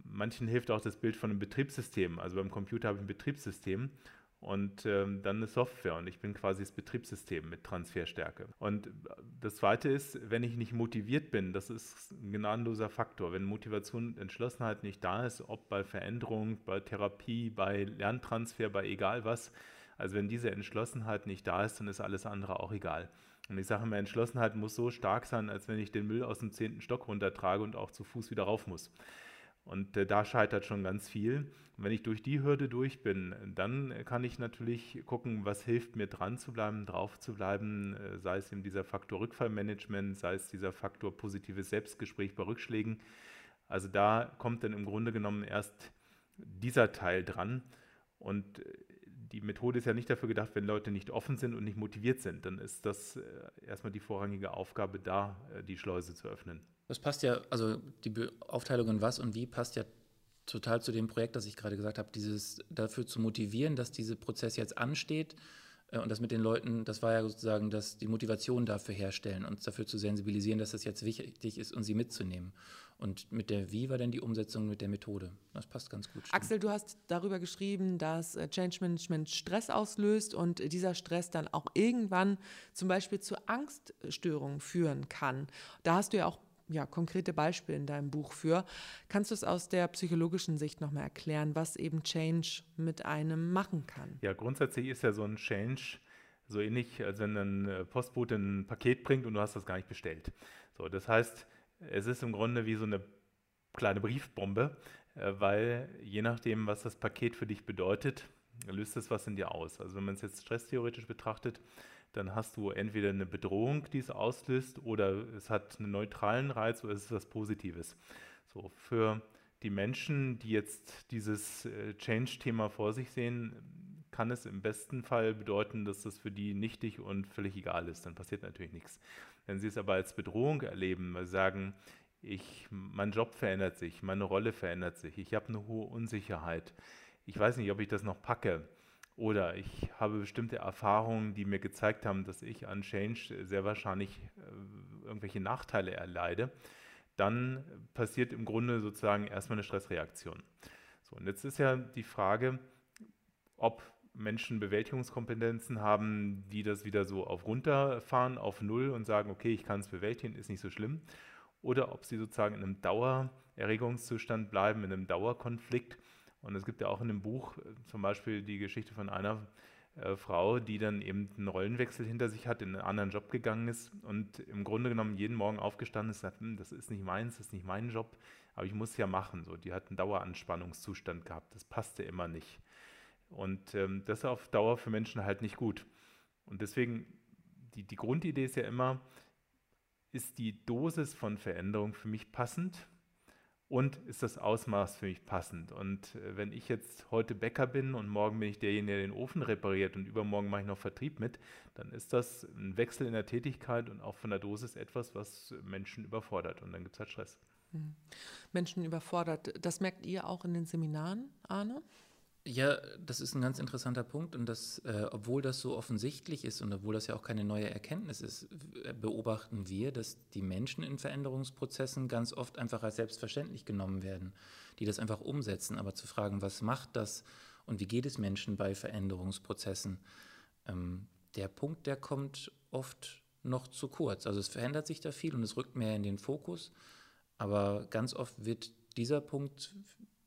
Manchen hilft auch das Bild von einem Betriebssystem. Also beim Computer habe ich ein Betriebssystem und ähm, dann eine Software und ich bin quasi das Betriebssystem mit Transferstärke. Und das Zweite ist, wenn ich nicht motiviert bin, das ist ein gnadenloser Faktor. Wenn Motivation und Entschlossenheit nicht da ist, ob bei Veränderung, bei Therapie, bei Lerntransfer, bei egal was, also wenn diese Entschlossenheit nicht da ist, dann ist alles andere auch egal. Und ich sage immer, Entschlossenheit muss so stark sein, als wenn ich den Müll aus dem zehnten Stock runtertrage und auch zu Fuß wieder rauf muss. Und äh, da scheitert schon ganz viel. Und wenn ich durch die Hürde durch bin, dann kann ich natürlich gucken, was hilft mir dran zu bleiben, drauf zu bleiben, äh, sei es eben dieser Faktor Rückfallmanagement, sei es dieser Faktor positives Selbstgespräch bei Rückschlägen. Also da kommt dann im Grunde genommen erst dieser Teil dran. Und äh, die Methode ist ja nicht dafür gedacht, wenn Leute nicht offen sind und nicht motiviert sind, dann ist das äh, erstmal die vorrangige Aufgabe da, äh, die Schleuse zu öffnen. Das passt ja, also die Aufteilung in was und wie passt ja total zu dem Projekt, das ich gerade gesagt habe, dieses dafür zu motivieren, dass dieser Prozess jetzt ansteht und das mit den Leuten, das war ja sozusagen dass die Motivation dafür herstellen und dafür zu sensibilisieren, dass das jetzt wichtig ist und sie mitzunehmen. Und mit der Wie war denn die Umsetzung mit der Methode? Das passt ganz gut. Stimmt. Axel, du hast darüber geschrieben, dass äh, Change Management Stress auslöst und dieser Stress dann auch irgendwann zum Beispiel zu Angststörungen führen kann. Da hast du ja auch ja, konkrete Beispiele in deinem Buch für. Kannst du es aus der psychologischen Sicht nochmal erklären, was eben Change mit einem machen kann? Ja, grundsätzlich ist ja so ein Change so ähnlich, als wenn ein äh, Postbote ein Paket bringt und du hast das gar nicht bestellt. So, das heißt, es ist im Grunde wie so eine kleine Briefbombe, äh, weil je nachdem, was das Paket für dich bedeutet, löst es was in dir aus. Also wenn man es jetzt stresstheoretisch betrachtet, dann hast du entweder eine Bedrohung, die es auslöst, oder es hat einen neutralen Reiz oder es ist was Positives. So, für die Menschen, die jetzt dieses äh, Change-Thema vor sich sehen, kann es im besten Fall bedeuten, dass das für die nichtig und völlig egal ist. Dann passiert natürlich nichts. Wenn sie es aber als Bedrohung erleben, sagen, ich, mein Job verändert sich, meine Rolle verändert sich, ich habe eine hohe Unsicherheit, ich weiß nicht, ob ich das noch packe, oder ich habe bestimmte Erfahrungen, die mir gezeigt haben, dass ich an Change sehr wahrscheinlich äh, irgendwelche Nachteile erleide, dann passiert im Grunde sozusagen erstmal eine Stressreaktion. So, und jetzt ist ja die Frage, ob Menschen Bewältigungskompetenzen haben, die das wieder so auf runterfahren, auf Null und sagen, okay, ich kann es bewältigen, ist nicht so schlimm. Oder ob sie sozusagen in einem Dauererregungszustand bleiben, in einem Dauerkonflikt und es gibt ja auch in dem Buch äh, zum Beispiel die Geschichte von einer äh, Frau, die dann eben einen Rollenwechsel hinter sich hat, in einen anderen Job gegangen ist und im Grunde genommen jeden Morgen aufgestanden ist und sagt, hm, das ist nicht meins, das ist nicht mein Job, aber ich muss es ja machen. So, die hat einen Daueranspannungszustand gehabt, das passte immer nicht. Und ähm, das ist auf Dauer für Menschen halt nicht gut. Und deswegen, die, die Grundidee ist ja immer, ist die Dosis von Veränderung für mich passend? Und ist das Ausmaß für mich passend. Und äh, wenn ich jetzt heute Bäcker bin und morgen bin ich derjenige, der den Ofen repariert und übermorgen mache ich noch Vertrieb mit, dann ist das ein Wechsel in der Tätigkeit und auch von der Dosis etwas, was Menschen überfordert und dann gibt es halt Stress. Hm. Menschen überfordert. Das merkt ihr auch in den Seminaren, Arne? Ja, das ist ein ganz interessanter Punkt und das, äh, obwohl das so offensichtlich ist und obwohl das ja auch keine neue Erkenntnis ist, beobachten wir, dass die Menschen in Veränderungsprozessen ganz oft einfach als selbstverständlich genommen werden, die das einfach umsetzen. Aber zu fragen, was macht das und wie geht es Menschen bei Veränderungsprozessen, ähm, der Punkt, der kommt oft noch zu kurz. Also es verändert sich da viel und es rückt mehr in den Fokus, aber ganz oft wird dieser Punkt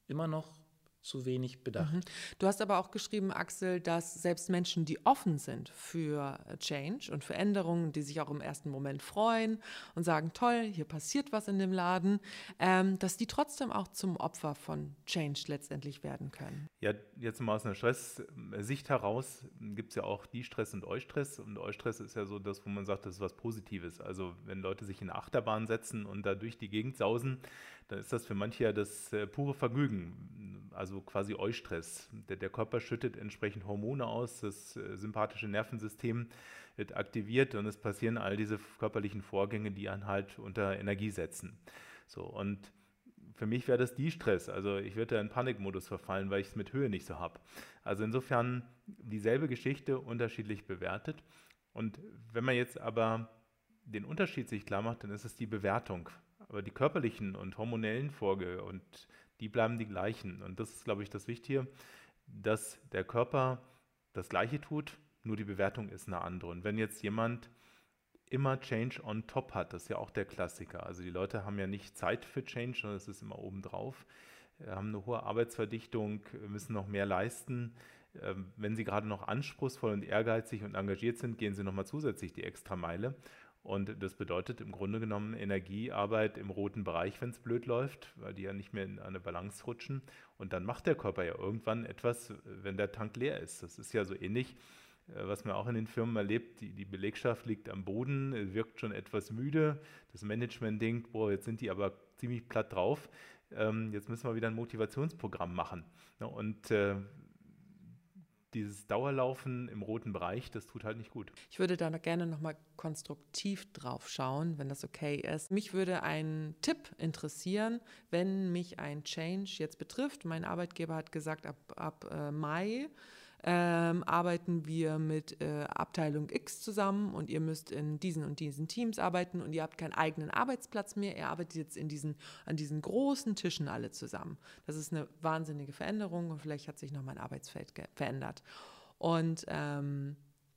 immer noch zu wenig bedacht. Mhm. Du hast aber auch geschrieben, Axel, dass selbst Menschen, die offen sind für Change und Veränderungen, die sich auch im ersten Moment freuen und sagen, toll, hier passiert was in dem Laden, ähm, dass die trotzdem auch zum Opfer von Change letztendlich werden können. Ja, jetzt mal aus einer Stresssicht heraus gibt es ja auch die Stress und Eustress. Und Eustress ist ja so das, wo man sagt, das ist was Positives. Also wenn Leute sich in eine Achterbahn setzen und da durch die Gegend sausen, dann ist das für manche ja das äh, pure Vergnügen, also quasi Eustress. Der, der, Körper schüttet entsprechend Hormone aus, das äh, sympathische Nervensystem wird aktiviert und es passieren all diese körperlichen Vorgänge, die einen halt unter Energie setzen. So, und für mich wäre das die Stress. Also ich würde in Panikmodus verfallen, weil ich es mit Höhe nicht so habe. Also insofern dieselbe Geschichte unterschiedlich bewertet. Und wenn man jetzt aber den Unterschied sich klar macht, dann ist es die Bewertung aber die körperlichen und hormonellen Vorgänge und die bleiben die gleichen. Und das ist, glaube ich, das Wichtige, dass der Körper das Gleiche tut, nur die Bewertung ist eine andere. Und wenn jetzt jemand immer Change on top hat, das ist ja auch der Klassiker. Also die Leute haben ja nicht Zeit für Change, sondern es ist immer obendrauf, haben eine hohe Arbeitsverdichtung, müssen noch mehr leisten. Ähm, wenn sie gerade noch anspruchsvoll und ehrgeizig und engagiert sind, gehen sie nochmal zusätzlich die extra Meile. Und das bedeutet im Grunde genommen Energiearbeit im roten Bereich, wenn es blöd läuft, weil die ja nicht mehr in eine Balance rutschen. Und dann macht der Körper ja irgendwann etwas, wenn der Tank leer ist. Das ist ja so ähnlich, äh, was man auch in den Firmen erlebt. Die, die Belegschaft liegt am Boden, wirkt schon etwas müde. Das Management denkt, boah, jetzt sind die aber ziemlich platt drauf. Ähm, jetzt müssen wir wieder ein Motivationsprogramm machen. Und äh, dieses Dauerlaufen im roten Bereich, das tut halt nicht gut. Ich würde da gerne nochmal konstruktiv drauf schauen, wenn das okay ist. Mich würde ein Tipp interessieren, wenn mich ein Change jetzt betrifft. Mein Arbeitgeber hat gesagt, ab, ab äh, Mai ähm, arbeiten wir mit äh, Abteilung X zusammen und ihr müsst in diesen und diesen Teams arbeiten und ihr habt keinen eigenen Arbeitsplatz mehr. Ihr arbeitet jetzt in diesen, an diesen großen Tischen alle zusammen. Das ist eine wahnsinnige Veränderung und vielleicht hat sich noch mein Arbeitsfeld verändert. Und ähm,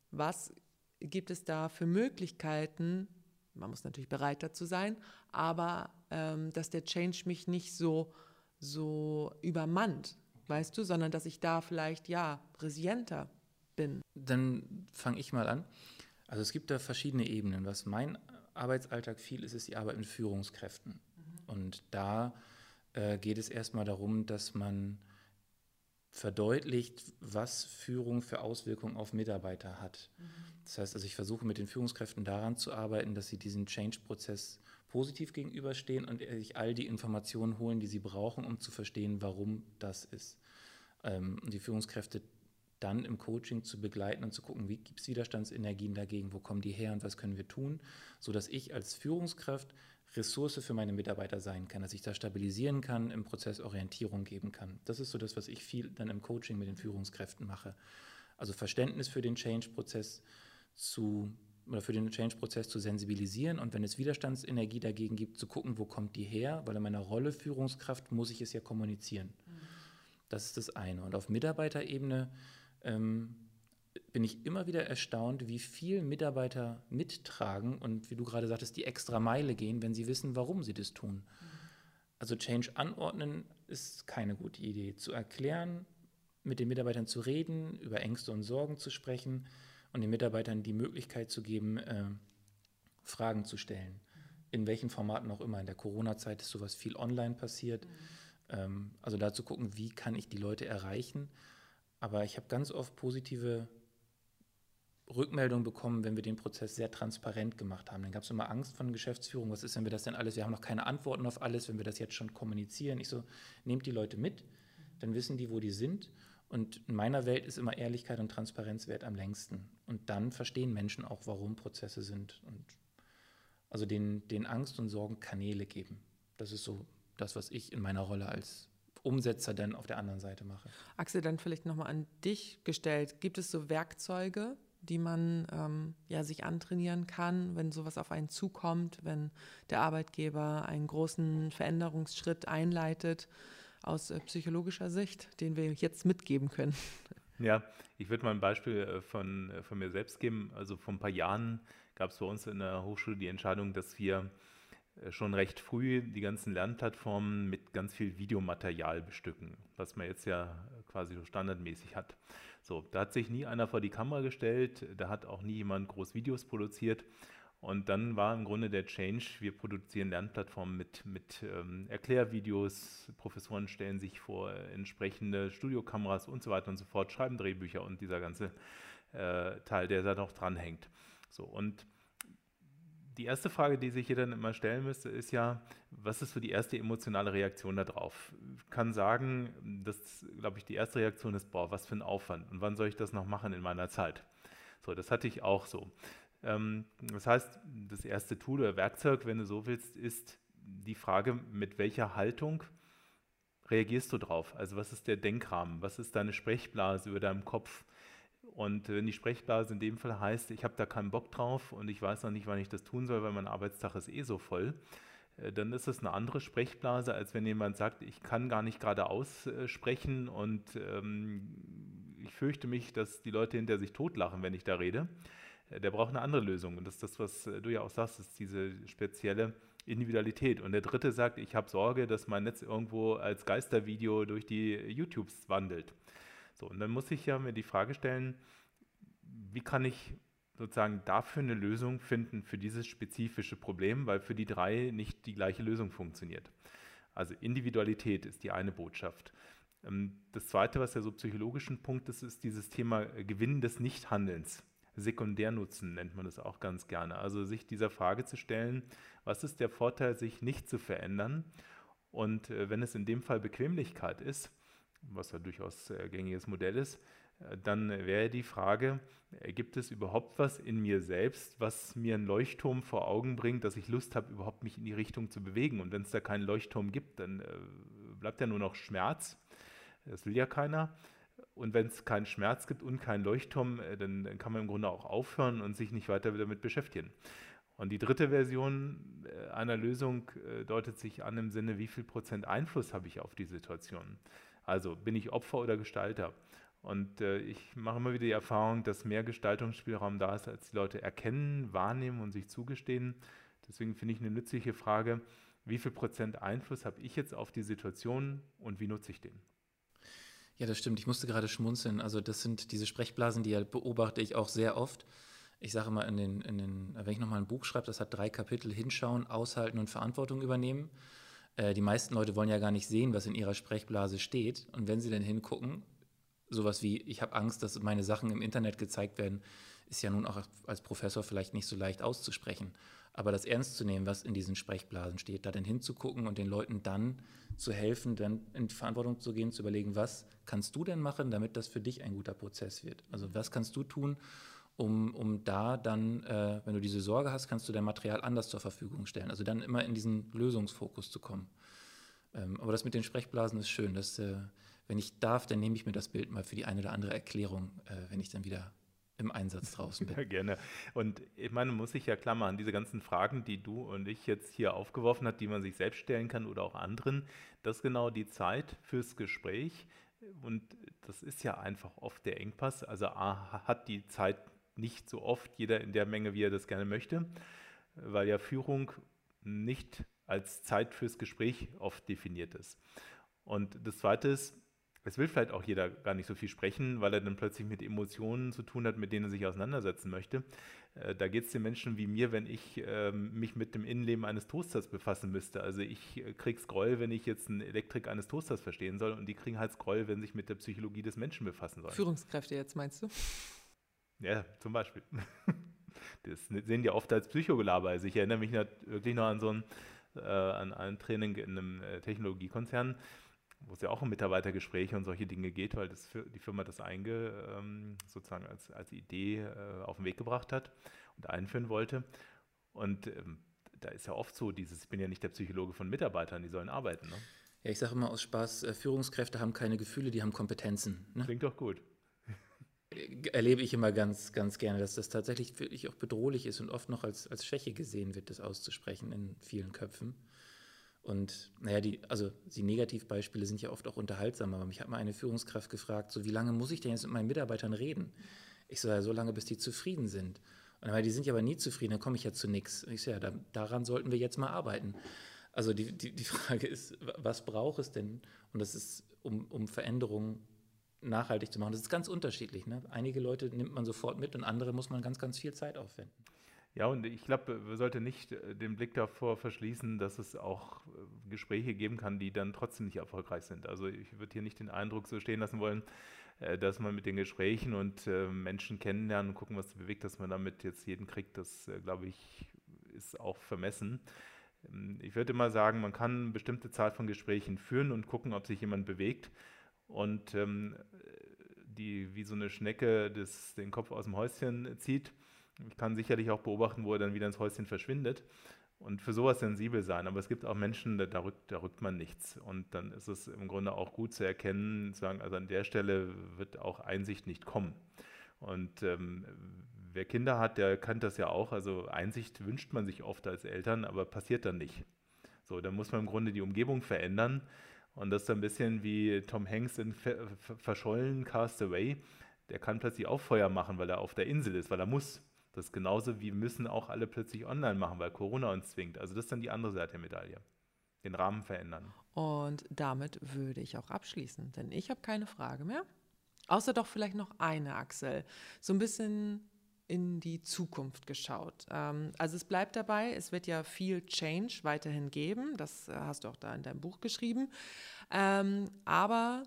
was gibt es da für Möglichkeiten? Man muss natürlich bereit dazu sein, aber ähm, dass der Change mich nicht so, so übermannt, weißt du, sondern dass ich da vielleicht, ja, resilienter bin. Dann fange ich mal an. Also es gibt da verschiedene Ebenen. Was mein Arbeitsalltag viel ist, ist die Arbeit mit Führungskräften. Mhm. Und da äh, geht es erstmal darum, dass man verdeutlicht, was Führung für Auswirkungen auf Mitarbeiter hat. Mhm. Das heißt, also ich versuche mit den Führungskräften daran zu arbeiten, dass sie diesen Change-Prozess positiv gegenüberstehen und sich all die Informationen holen, die sie brauchen, um zu verstehen, warum das ist. Ähm, und die Führungskräfte dann im Coaching zu begleiten und zu gucken, wie gibt es Widerstandsenergien dagegen, wo kommen die her und was können wir tun, sodass ich als Führungskraft Ressource für meine Mitarbeiter sein kann, dass ich da stabilisieren kann, im Prozess Orientierung geben kann. Das ist so das, was ich viel dann im Coaching mit den Führungskräften mache. Also Verständnis für den Change-Prozess zu oder für den Change-Prozess zu sensibilisieren und wenn es Widerstandsenergie dagegen gibt, zu gucken, wo kommt die her, weil in meiner Rolle Führungskraft muss ich es ja kommunizieren. Mhm. Das ist das eine. Und auf Mitarbeiterebene ähm, bin ich immer wieder erstaunt, wie viel Mitarbeiter mittragen und wie du gerade sagtest, die extra Meile gehen, wenn sie wissen, warum sie das tun. Also Change anordnen ist keine gute Idee. Zu erklären, mit den Mitarbeitern zu reden, über Ängste und Sorgen zu sprechen und den Mitarbeitern die Möglichkeit zu geben, äh, Fragen zu stellen. In welchen Formaten auch immer. In der Corona-Zeit ist sowas viel online passiert. Mhm. Ähm, also da zu gucken, wie kann ich die Leute erreichen. Aber ich habe ganz oft positive Rückmeldung bekommen, wenn wir den Prozess sehr transparent gemacht haben. Dann gab es immer Angst von Geschäftsführung. Was ist, wenn wir das denn alles, wir haben noch keine Antworten auf alles, wenn wir das jetzt schon kommunizieren. Ich so, nehmt die Leute mit, dann wissen die, wo die sind. Und in meiner Welt ist immer Ehrlichkeit und Transparenz wert am längsten. Und dann verstehen Menschen auch, warum Prozesse sind. Und also den, den Angst und Sorgen Kanäle geben. Das ist so das, was ich in meiner Rolle als Umsetzer dann auf der anderen Seite mache. Axel, dann vielleicht nochmal an dich gestellt. Gibt es so Werkzeuge, die man ähm, ja, sich antrainieren kann, wenn sowas auf einen zukommt, wenn der Arbeitgeber einen großen Veränderungsschritt einleitet aus äh, psychologischer Sicht, den wir jetzt mitgeben können? Ja, ich würde mal ein Beispiel äh, von, äh, von mir selbst geben. Also vor ein paar Jahren gab es bei uns in der Hochschule die Entscheidung, dass wir schon recht früh die ganzen Lernplattformen mit ganz viel Videomaterial bestücken, was man jetzt ja quasi so standardmäßig hat. So, da hat sich nie einer vor die Kamera gestellt, da hat auch nie jemand groß Videos produziert. Und dann war im Grunde der Change, wir produzieren Lernplattformen mit, mit ähm, Erklärvideos, Professoren stellen sich vor entsprechende Studiokameras und so weiter und so fort, schreiben Drehbücher und dieser ganze äh, Teil, der da noch dranhängt. So, und die erste Frage, die sich hier dann immer stellen müsste, ist ja, was ist so die erste emotionale Reaktion darauf? Ich kann sagen, dass, glaube ich, die erste Reaktion ist, boah, was für ein Aufwand und wann soll ich das noch machen in meiner Zeit? So, das hatte ich auch so. Ähm, das heißt, das erste Tool oder Werkzeug, wenn du so willst, ist die Frage, mit welcher Haltung reagierst du drauf? Also was ist der Denkrahmen? Was ist deine Sprechblase über deinem Kopf? Und wenn die Sprechblase in dem Fall heißt, ich habe da keinen Bock drauf und ich weiß noch nicht, wann ich das tun soll, weil mein Arbeitstag ist eh so voll, äh, dann ist das eine andere Sprechblase, als wenn jemand sagt, ich kann gar nicht gerade aussprechen und ähm, ich fürchte mich, dass die Leute hinter sich totlachen, wenn ich da rede. Der braucht eine andere Lösung. Und das ist das, was äh, du ja auch sagst, ist diese spezielle Individualität. Und der dritte sagt, ich habe Sorge, dass mein Netz irgendwo als Geistervideo durch die YouTubes wandelt. So, und dann muss ich ja mir die Frage stellen, wie kann ich sozusagen dafür eine Lösung finden für dieses spezifische Problem, weil für die drei nicht die gleiche Lösung funktioniert. Also Individualität ist die eine Botschaft. Ähm, das zweite, was ja so psychologischen Punkt ist, ist dieses Thema Gewinn des Nichthandelns. Sekundärnutzen nennt man das auch ganz gerne. Also sich dieser Frage zu stellen, was ist der Vorteil, sich nicht zu verändern? Und äh, wenn es in dem Fall Bequemlichkeit ist, was ja durchaus ein gängiges Modell ist, äh, dann wäre die Frage, äh, gibt es überhaupt was in mir selbst, was mir einen Leuchtturm vor Augen bringt, dass ich Lust habe, überhaupt mich in die Richtung zu bewegen? Und wenn es da keinen Leuchtturm gibt, dann äh, bleibt ja nur noch Schmerz. Das will ja keiner. Und wenn es keinen Schmerz gibt und keinen Leuchtturm, dann, dann, kann man im Grunde auch aufhören und sich nicht weiter damit beschäftigen. Und die dritte Version einer Lösung deutet sich an im Sinne, wie viel Prozent Einfluss habe ich auf die Situation? Also bin ich Opfer oder Gestalter? Und äh, ich mache immer wieder die Erfahrung, dass mehr Gestaltungsspielraum da ist, als die Leute erkennen, wahrnehmen und sich zugestehen. Deswegen finde ich eine nützliche Frage, wie viel Prozent Einfluss habe ich jetzt auf die Situation und wie nutze ich den? Ja, das stimmt. Ich musste gerade schmunzeln. Also das sind diese Sprechblasen, die beobachte ich auch sehr oft. Ich sage mal, in den, in den, wenn ich nochmal ein Buch schreibe, das hat drei Kapitel, hinschauen, aushalten und Verantwortung übernehmen äh, die meisten Leute wollen ja gar nicht sehen, was in ihrer Sprechblase steht. Und wenn sie dann hingucken, sowas wie, ich habe Angst, dass meine Sachen im Internet gezeigt werden, ist ja nun auch als Professor vielleicht nicht so leicht auszusprechen. Aber das ernst zu nehmen, was in diesen Sprechblasen steht, da dann hinzugucken und den Leuten dann zu helfen, dann in Verantwortung zu gehen, zu überlegen, was kannst du denn machen, damit das für dich ein guter Prozess wird? Also was kannst du tun, um, um da dann, äh, wenn du diese Sorge hast, kannst du dein Material anders zur Verfügung stellen. Also dann immer in diesen Lösungsfokus zu kommen. Ähm, aber das mit den Sprechblasen ist schön. Dass, äh, wenn ich darf, dann nehme ich mir das Bild mal für die eine oder andere Erklärung, äh, wenn ich dann wieder im Einsatz draußen bin. Ja, gerne. Und ich meine, muss ich ja klar machen, diese ganzen Fragen, die du und ich jetzt hier aufgeworfen hat, die man sich selbst stellen kann oder auch anderen, das ist genau die Zeit fürs Gespräch. Und das ist ja einfach oft der Engpass. Also A hat die Zeit nicht so oft jeder in der Menge, wie er das gerne möchte, weil ja Führung nicht als Zeit fürs Gespräch oft definiert ist. Und das Zweite ist, es will vielleicht auch jeder gar nicht so viel sprechen, weil er dann plötzlich mit Emotionen zu tun hat, mit denen er sich auseinandersetzen möchte. Äh, da geht es den Menschen wie mir, wenn ich ähm, mich mit dem Innenleben eines Toasters befassen müsste. Also ich äh, kriege Scroll, wenn ich jetzt eine Elektrik eines Toasters verstehen soll und die kriegen halt Scroll, wenn sie sich mit der Psychologie des Menschen befassen sollen. Führungskräfte jetzt meinst du? Ja, zum Beispiel. Das sehen die oft als Psychogelaber. Also ich erinnere mich wirklich noch an so ein, äh, an ein Training in einem äh, Technologiekonzern, wo es ja auch um Mitarbeitergespräche und solche Dinge geht, weil das die Firma das einge, ähm, sozusagen als, als Idee äh, auf den Weg gebracht hat und einführen wollte. Und ähm, da ist ja oft so dieses, ich bin ja nicht der Psychologe von Mitarbeitern, die sollen arbeiten. Ne? Ja, ich sage immer aus Spaß, äh, Führungskräfte haben keine Gefühle, die haben Kompetenzen. Ne? Klingt doch gut. Erlebe ich immer ganz, ganz gerne, dass das tatsächlich wirklich auch bedrohlich ist und oft noch als, als Schwäche gesehen wird, das auszusprechen in vielen Köpfen. Und naja, die, also die Negativbeispiele sind ja oft auch unterhaltsam, aber mich hat mal eine Führungskraft gefragt, so wie lange muss ich denn jetzt mit meinen Mitarbeitern reden? Ich so, ja, so lange, bis die zufrieden sind. Und dann, die sind ja aber nie zufrieden, dann komme ich ja zu nichts. Ich so, ja, da, daran sollten wir jetzt mal arbeiten. Also die, die, die Frage ist, was braucht es denn? Und das ist, um, um Veränderungen nachhaltig zu machen. Das ist ganz unterschiedlich. Ne? Einige Leute nimmt man sofort mit und andere muss man ganz, ganz viel Zeit aufwenden. Ja, und ich glaube, man sollte nicht äh, den Blick davor verschließen, dass es auch äh, Gespräche geben kann, die dann trotzdem nicht erfolgreich sind. Also ich würde hier nicht den Eindruck so stehen lassen wollen, äh, dass man mit den Gesprächen und Menschen kennenlernen und gucken, was bewegt, dass man damit jetzt jeden kriegt. Das, glaube ich, ist auch vermessen. Ähm, ich würde mal sagen, man kann eine bestimmte Zahl von Gesprächen führen und gucken, ob sich jemand bewegt. Und ähm, die wie so eine Schnecke das, den Kopf aus dem Häuschen zieht ich kann sicherlich auch beobachten, wo er dann wieder ins Häuschen verschwindet und für sowas sensibel sein. Aber es gibt auch Menschen, da, da, rückt, da rückt man nichts. Und dann ist es im Grunde auch gut zu erkennen, zu sagen, also an der Stelle wird auch Einsicht nicht kommen. Und ähm, wer Kinder hat, der kann das ja auch. Also Einsicht wünscht man sich oft als Eltern, aber passiert dann nicht. So, dann muss man im Grunde die Umgebung verändern. Und das ist ein bisschen wie Tom Hanks in Verschollen Cast Away. Der kann plötzlich auch Feuer machen, weil er auf der Insel ist, weil er muss. Das ist genauso wie müssen auch alle plötzlich online machen, weil Corona uns zwingt. Also das ist dann die andere Seite der Medaille. Den Rahmen verändern. Und damit würde ich auch abschließen, denn ich habe keine Frage mehr. Außer doch vielleicht noch eine, Axel. So ein bisschen in die Zukunft geschaut. Ähm, also es bleibt dabei, es wird ja viel Change weiterhin geben. Das äh, hast du auch da in deinem Buch geschrieben. Ähm, aber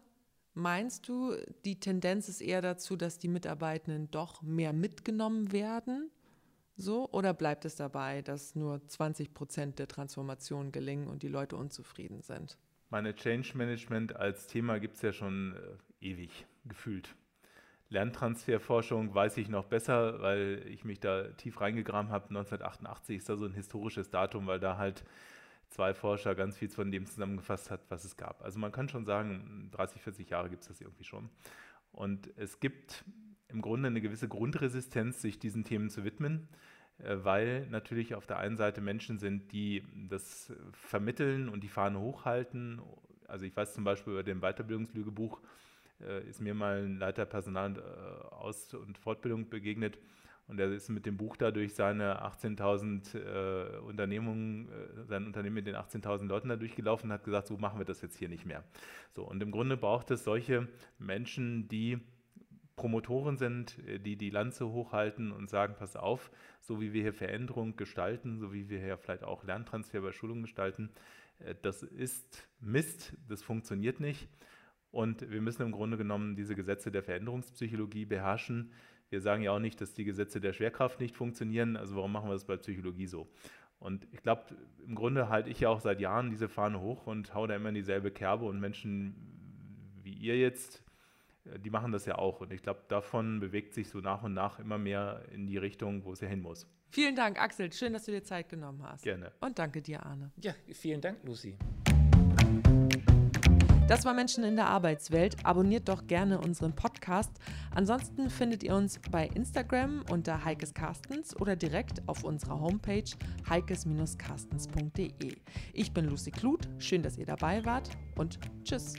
Meinst du, die Tendenz ist eher dazu, dass die Mitarbeitenden doch mehr mitgenommen werden? So? Oder bleibt es dabei, dass nur 20 Prozent der Transformation gelingen und die Leute unzufrieden sind? Meine Change Management als Thema gibt es ja schon äh, ewig gefühlt. Lerntransferforschung weiß ich noch besser, weil ich mich da tief reingegraben habe. 1988 ist da so ein historisches Datum, weil da halt zwei Forscher ganz viel von dem zusammengefasst hat, was es gab. Also man kann schon sagen, 30, 40 Jahre gibt es das irgendwie schon. Und es gibt im Grunde eine gewisse Grundresistenz, sich diesen Themen zu widmen, äh, weil natürlich auf der einen Seite Menschen sind, die das vermitteln und die Fahne hochhalten. Also ich weiß zum Beispiel über dem Weiterbildungslügebuch, äh, ist mir mal ein Leiter Personal- äh, Aus- und Fortbildung begegnet, und er ist mit dem Buch da durch seine 18.000 äh, Unternehmungen, äh, sein Unternehmen mit den 18.000 Leuten da durchgelaufen und hat gesagt, so machen wir das jetzt hier nicht mehr. So, und im Grunde braucht es solche Menschen, die Promotoren sind, äh, die die Lanze hochhalten und sagen, pass auf, so wie wir hier Veränderung gestalten, so wie wir hier vielleicht auch Lerntransfer bei Schulungen gestalten, äh, das ist Mist, das funktioniert nicht. Und wir müssen im Grunde genommen diese Gesetze der Veränderungspsychologie beherrschen. Wir sagen ja auch nicht, dass die Gesetze der Schwerkraft nicht funktionieren. Also warum machen wir das bei Psychologie so? Und ich glaube, im Grunde halte ich ja auch seit Jahren diese Fahne hoch und haue da immer in dieselbe Kerbe. Und Menschen wie ihr jetzt, äh, die machen das ja auch. Und ich glaube, davon bewegt sich so nach und nach immer mehr in die Richtung, wo es ja hin muss. Vielen Dank, Axel. Schön, dass du dir Zeit genommen hast. Gerne. Und danke dir, Arne. Ja, vielen Dank, Lucy. Das war Menschen in der Arbeitswelt. Abonniert doch gerne unseren Podcast. Ansonsten findet ihr uns bei Instagram unter Heikes Carstens oder direkt auf unserer Homepage heikes-carstens.de. Ich bin Lucy Kluth. Schön, dass ihr dabei wart und tschüss.